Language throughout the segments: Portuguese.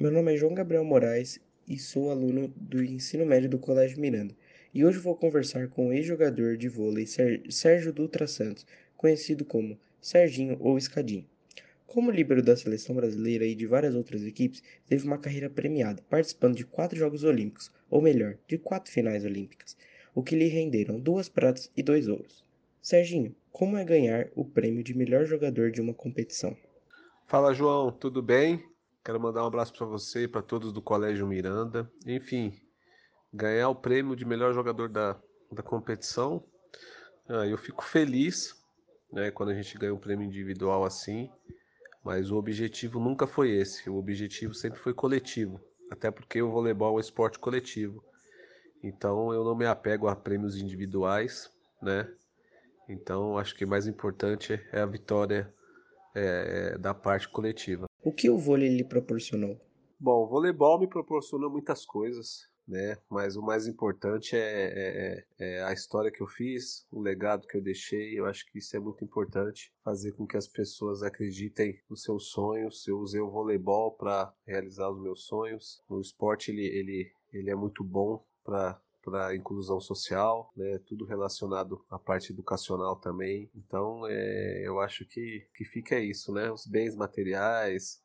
Meu nome é João Gabriel Moraes e sou aluno do ensino médio do Colégio Miranda. E hoje vou conversar com o ex-jogador de vôlei Sérgio Dutra Santos, conhecido como Serginho ou Escadinho. Como líbero da seleção brasileira e de várias outras equipes, teve uma carreira premiada, participando de quatro Jogos Olímpicos, ou melhor, de quatro finais olímpicas, o que lhe renderam duas pratas e dois ouros. Serginho, como é ganhar o prêmio de melhor jogador de uma competição? Fala, João, tudo bem? Quero mandar um abraço para você e para todos do Colégio Miranda. Enfim, ganhar o prêmio de melhor jogador da, da competição, ah, eu fico feliz né, quando a gente ganha um prêmio individual assim, mas o objetivo nunca foi esse. O objetivo sempre foi coletivo, até porque o voleibol é um esporte coletivo. Então eu não me apego a prêmios individuais, né? Então acho que mais importante é a vitória é, é, da parte coletiva. O que o vôlei lhe proporcionou? Bom, o voleibol me proporcionou muitas coisas, né? Mas o mais importante é, é, é, é, a história que eu fiz, o legado que eu deixei. Eu acho que isso é muito importante, fazer com que as pessoas acreditem nos seus sonhos. Eu usei o voleibol para realizar os meus sonhos. O esporte ele, ele, ele é muito bom para para inclusão social, né, tudo relacionado à parte educacional também. Então, é, eu acho que, que fica isso, né, os bens materiais,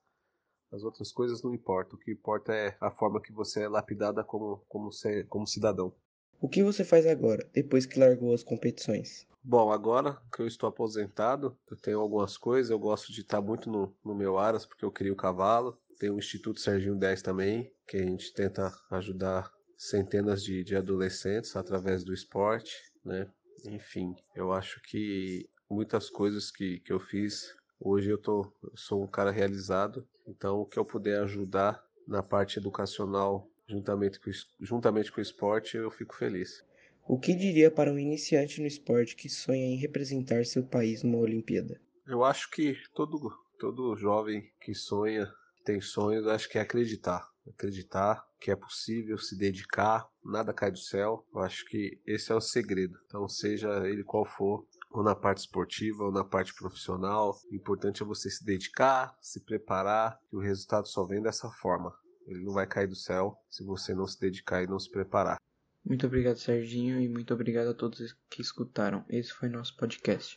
as outras coisas não importam. O que importa é a forma que você é lapidada como, como, ser, como cidadão. O que você faz agora, depois que largou as competições? Bom, agora que eu estou aposentado, eu tenho algumas coisas. Eu gosto de estar muito no, no meu Aras, porque eu crio cavalo. Tem o Instituto Serginho 10 também, que a gente tenta ajudar centenas de, de adolescentes através do esporte, né? Enfim, eu acho que muitas coisas que, que eu fiz, hoje eu, tô, eu sou um cara realizado, então o que eu puder ajudar na parte educacional juntamente com, juntamente com o esporte, eu fico feliz. O que diria para um iniciante no esporte que sonha em representar seu país numa Olimpíada? Eu acho que todo, todo jovem que sonha, que tem sonhos, acho que é acreditar acreditar que é possível, se dedicar, nada cai do céu. Eu acho que esse é o segredo. Então, seja ele qual for, ou na parte esportiva ou na parte profissional, o importante é você se dedicar, se preparar, e o resultado só vem dessa forma. Ele não vai cair do céu se você não se dedicar e não se preparar. Muito obrigado, Serginho, e muito obrigado a todos que escutaram. Esse foi nosso podcast.